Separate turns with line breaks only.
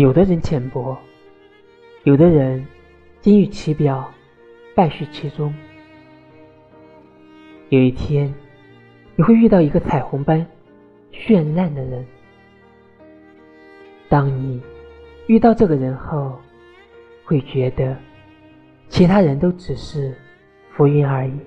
有的人浅薄有的人金玉其表败絮其中。有一天你会遇到一个彩虹般绚烂的人当你遇到这个人后会觉得其他人都只是浮云而已。